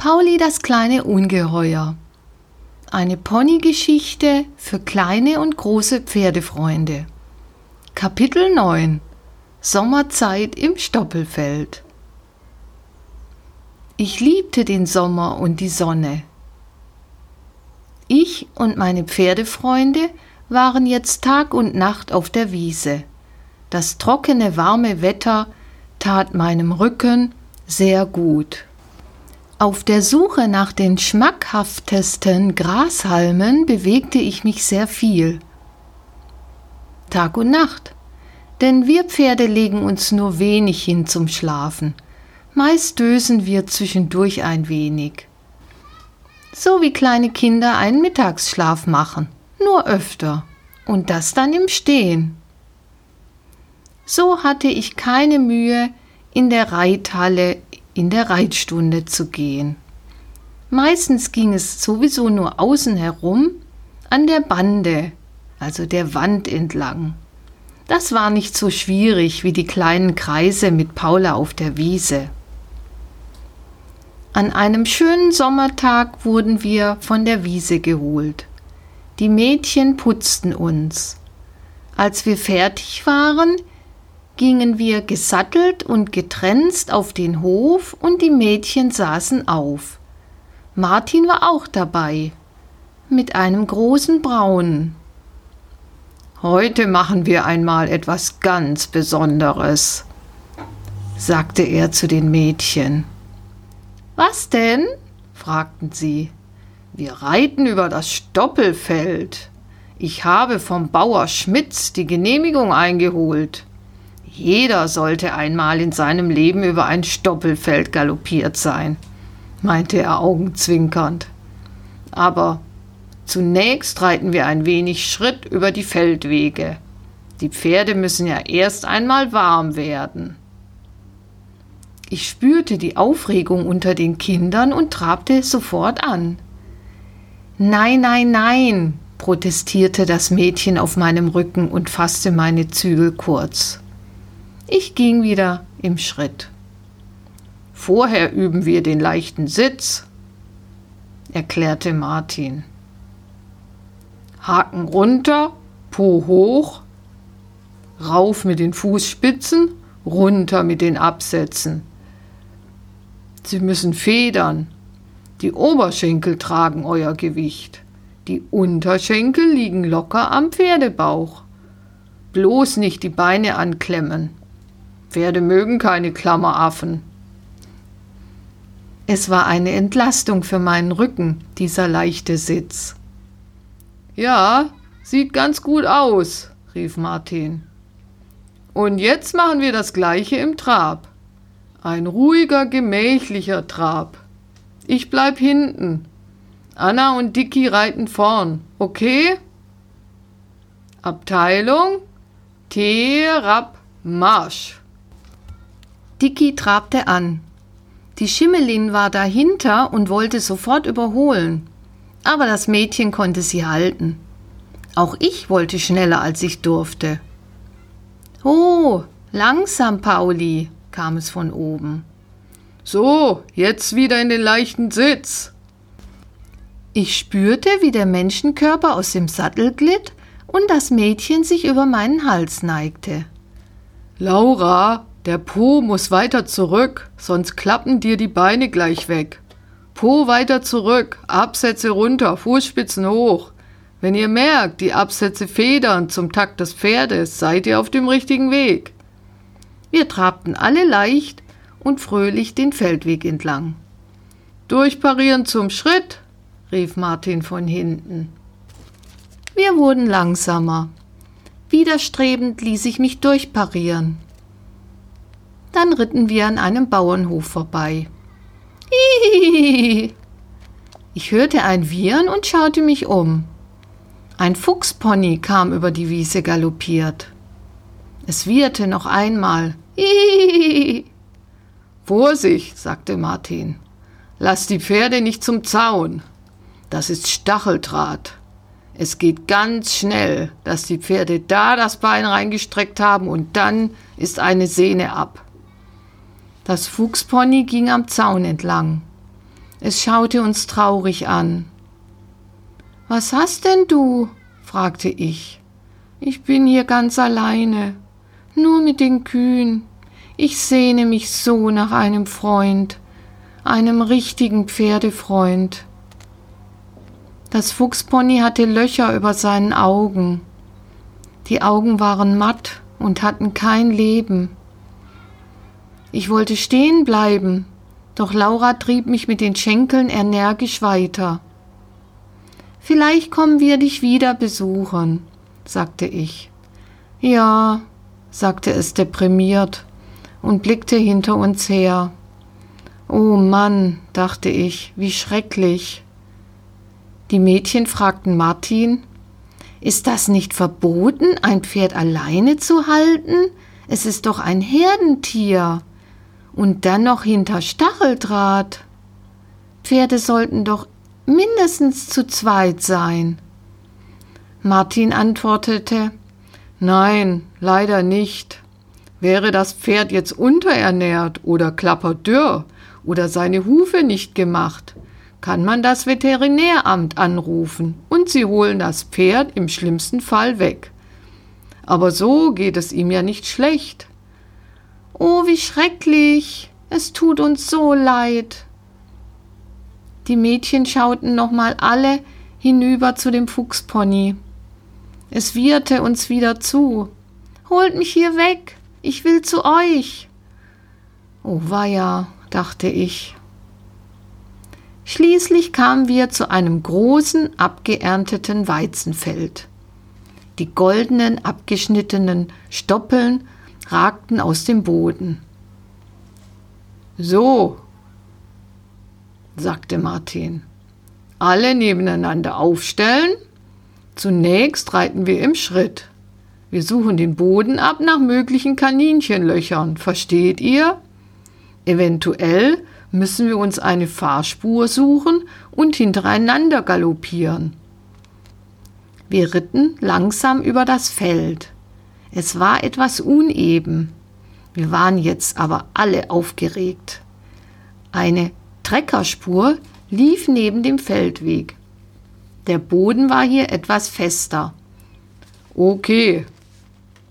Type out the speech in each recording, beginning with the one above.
Pauli das kleine Ungeheuer. Eine Ponygeschichte für kleine und große Pferdefreunde. Kapitel 9 Sommerzeit im Stoppelfeld. Ich liebte den Sommer und die Sonne. Ich und meine Pferdefreunde waren jetzt Tag und Nacht auf der Wiese. Das trockene, warme Wetter tat meinem Rücken sehr gut. Auf der Suche nach den schmackhaftesten Grashalmen bewegte ich mich sehr viel. Tag und Nacht. Denn wir Pferde legen uns nur wenig hin zum Schlafen. Meist dösen wir zwischendurch ein wenig. So wie kleine Kinder einen Mittagsschlaf machen, nur öfter. Und das dann im Stehen. So hatte ich keine Mühe, in der Reithalle in der Reitstunde zu gehen. Meistens ging es sowieso nur außen herum an der Bande, also der Wand entlang. Das war nicht so schwierig wie die kleinen Kreise mit Paula auf der Wiese. An einem schönen Sommertag wurden wir von der Wiese geholt. Die Mädchen putzten uns. Als wir fertig waren, gingen wir gesattelt und getrenzt auf den Hof und die Mädchen saßen auf. Martin war auch dabei, mit einem großen Braunen. Heute machen wir einmal etwas ganz Besonderes, sagte er zu den Mädchen. Was denn? fragten sie. Wir reiten über das Stoppelfeld. Ich habe vom Bauer Schmitz die Genehmigung eingeholt. Jeder sollte einmal in seinem Leben über ein Stoppelfeld galoppiert sein, meinte er augenzwinkernd. Aber zunächst reiten wir ein wenig Schritt über die Feldwege. Die Pferde müssen ja erst einmal warm werden. Ich spürte die Aufregung unter den Kindern und trabte sofort an. Nein, nein, nein, protestierte das Mädchen auf meinem Rücken und fasste meine Zügel kurz. Ich ging wieder im Schritt. Vorher üben wir den leichten Sitz, erklärte Martin. Haken runter, Po hoch, rauf mit den Fußspitzen, runter mit den Absätzen. Sie müssen federn. Die Oberschenkel tragen euer Gewicht. Die Unterschenkel liegen locker am Pferdebauch. Bloß nicht die Beine anklemmen. Pferde mögen keine Klammeraffen. Es war eine Entlastung für meinen Rücken, dieser leichte Sitz. Ja, sieht ganz gut aus, rief Martin. Und jetzt machen wir das gleiche im Trab. Ein ruhiger, gemächlicher Trab. Ich bleib hinten. Anna und Dicky reiten vorn, okay? Abteilung Terab Marsch. Dicky trabte an. Die Schimmelin war dahinter und wollte sofort überholen. Aber das Mädchen konnte sie halten. Auch ich wollte schneller, als ich durfte. Oh, langsam, Pauli, kam es von oben. So, jetzt wieder in den leichten Sitz. Ich spürte, wie der Menschenkörper aus dem Sattel glitt und das Mädchen sich über meinen Hals neigte. Laura, der Po muss weiter zurück, sonst klappen dir die Beine gleich weg. Po weiter zurück, Absätze runter, Fußspitzen hoch. Wenn ihr merkt, die Absätze federn zum Takt des Pferdes, seid ihr auf dem richtigen Weg. Wir trabten alle leicht und fröhlich den Feldweg entlang. Durchparieren zum Schritt, rief Martin von hinten. Wir wurden langsamer. Widerstrebend ließ ich mich durchparieren. Dann ritten wir an einem Bauernhof vorbei. Hihihi. Ich hörte ein Wiehern und schaute mich um. Ein Fuchspony kam über die Wiese galoppiert. Es wieherte noch einmal. Hihihi. Vorsicht, sagte Martin. Lass die Pferde nicht zum Zaun. Das ist Stacheldraht. Es geht ganz schnell, dass die Pferde da das Bein reingestreckt haben und dann ist eine Sehne ab. Das Fuchspony ging am Zaun entlang. Es schaute uns traurig an. Was hast denn du? fragte ich. Ich bin hier ganz alleine, nur mit den Kühen. Ich sehne mich so nach einem Freund, einem richtigen Pferdefreund. Das Fuchspony hatte Löcher über seinen Augen. Die Augen waren matt und hatten kein Leben. Ich wollte stehen bleiben, doch Laura trieb mich mit den Schenkeln energisch weiter. Vielleicht kommen wir dich wieder besuchen, sagte ich. Ja, sagte es deprimiert und blickte hinter uns her. Oh Mann, dachte ich, wie schrecklich. Die Mädchen fragten Martin, ist das nicht verboten, ein Pferd alleine zu halten? Es ist doch ein Herdentier. Und dann noch hinter Stacheldraht. Pferde sollten doch mindestens zu zweit sein. Martin antwortete Nein, leider nicht. Wäre das Pferd jetzt unterernährt oder klapperdürr oder seine Hufe nicht gemacht, kann man das Veterinäramt anrufen und sie holen das Pferd im schlimmsten Fall weg. Aber so geht es ihm ja nicht schlecht. Oh, wie schrecklich. Es tut uns so leid. Die Mädchen schauten nochmal alle hinüber zu dem Fuchspony. Es wieherte uns wieder zu. Holt mich hier weg. Ich will zu euch. Oh weia, dachte ich. Schließlich kamen wir zu einem großen, abgeernteten Weizenfeld. Die goldenen, abgeschnittenen Stoppeln ragten aus dem Boden. So, sagte Martin, alle nebeneinander aufstellen. Zunächst reiten wir im Schritt. Wir suchen den Boden ab nach möglichen Kaninchenlöchern, versteht ihr? Eventuell müssen wir uns eine Fahrspur suchen und hintereinander galoppieren. Wir ritten langsam über das Feld. Es war etwas uneben. Wir waren jetzt aber alle aufgeregt. Eine Treckerspur lief neben dem Feldweg. Der Boden war hier etwas fester. Okay,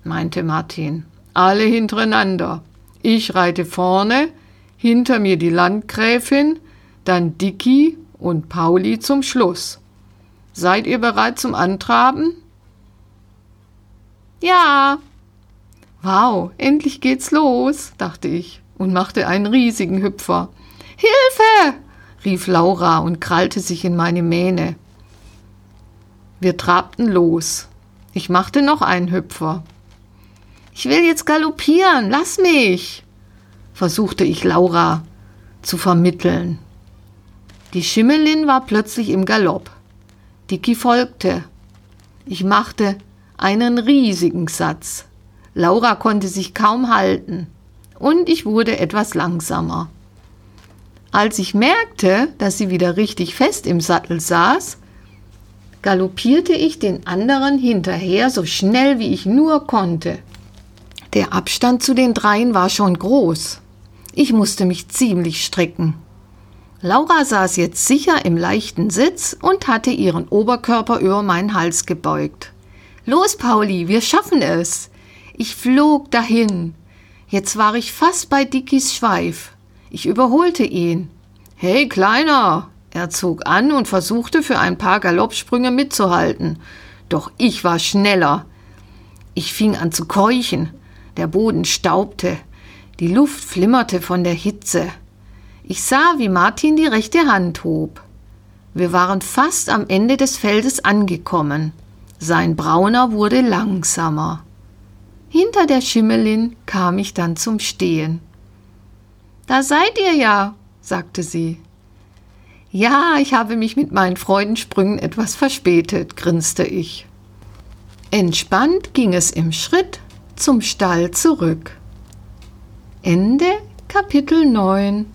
meinte Martin, alle hintereinander. Ich reite vorne, hinter mir die Landgräfin, dann Dicky und Pauli zum Schluss. Seid ihr bereit zum Antraben? Ja. Wow, endlich geht's los, dachte ich und machte einen riesigen Hüpfer. Hilfe! rief Laura und krallte sich in meine Mähne. Wir trabten los. Ich machte noch einen Hüpfer. Ich will jetzt galoppieren, lass mich versuchte ich Laura zu vermitteln. Die Schimmelin war plötzlich im Galopp. Dicky folgte. Ich machte einen riesigen Satz. Laura konnte sich kaum halten und ich wurde etwas langsamer. Als ich merkte, dass sie wieder richtig fest im Sattel saß, galoppierte ich den anderen hinterher so schnell wie ich nur konnte. Der Abstand zu den dreien war schon groß. Ich musste mich ziemlich strecken. Laura saß jetzt sicher im leichten Sitz und hatte ihren Oberkörper über meinen Hals gebeugt. Los, Pauli, wir schaffen es. Ich flog dahin. Jetzt war ich fast bei Dickies Schweif. Ich überholte ihn. Hey, Kleiner! Er zog an und versuchte für ein paar Galoppsprünge mitzuhalten. Doch ich war schneller. Ich fing an zu keuchen. Der Boden staubte. Die Luft flimmerte von der Hitze. Ich sah, wie Martin die rechte Hand hob. Wir waren fast am Ende des Feldes angekommen. Sein Brauner wurde langsamer. Hinter der Schimmelin kam ich dann zum Stehen. Da seid ihr ja, sagte sie. Ja, ich habe mich mit meinen Freudensprüngen etwas verspätet, grinste ich. Entspannt ging es im Schritt zum Stall zurück. Ende Kapitel 9